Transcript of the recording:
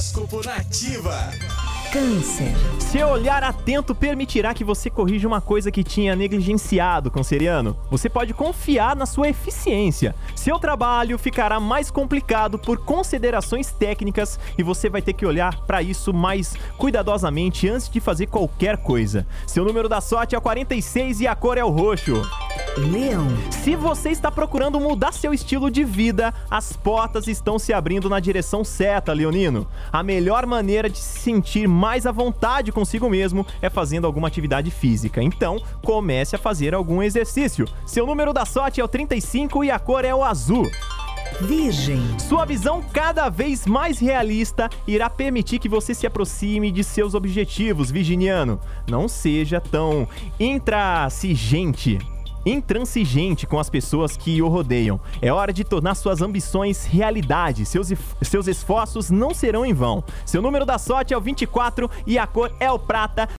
Horóscopo Nativa. Câncer. Seu olhar atento permitirá que você corrija uma coisa que tinha negligenciado, canceriano. Você pode confiar na sua eficiência. Seu trabalho ficará mais complicado por considerações técnicas e você vai ter que olhar para isso mais cuidadosamente antes de fazer qualquer coisa. Seu número da sorte é o 46 e a cor é o roxo. Leão. Se você está procurando mudar seu estilo de vida, as portas estão se abrindo na direção certa, Leonino. A melhor maneira de se sentir mais à vontade consigo mesmo é fazendo alguma atividade física. Então, comece a fazer algum exercício. Seu número da sorte é o 35 e a cor é o azul. Virgem. Sua visão cada vez mais realista irá permitir que você se aproxime de seus objetivos, virginiano. Não seja tão intransigente intransigente com as pessoas que o rodeiam. É hora de tornar suas ambições realidade. Seus, seus esforços não serão em vão. Seu número da sorte é o 24 e a cor é o prata.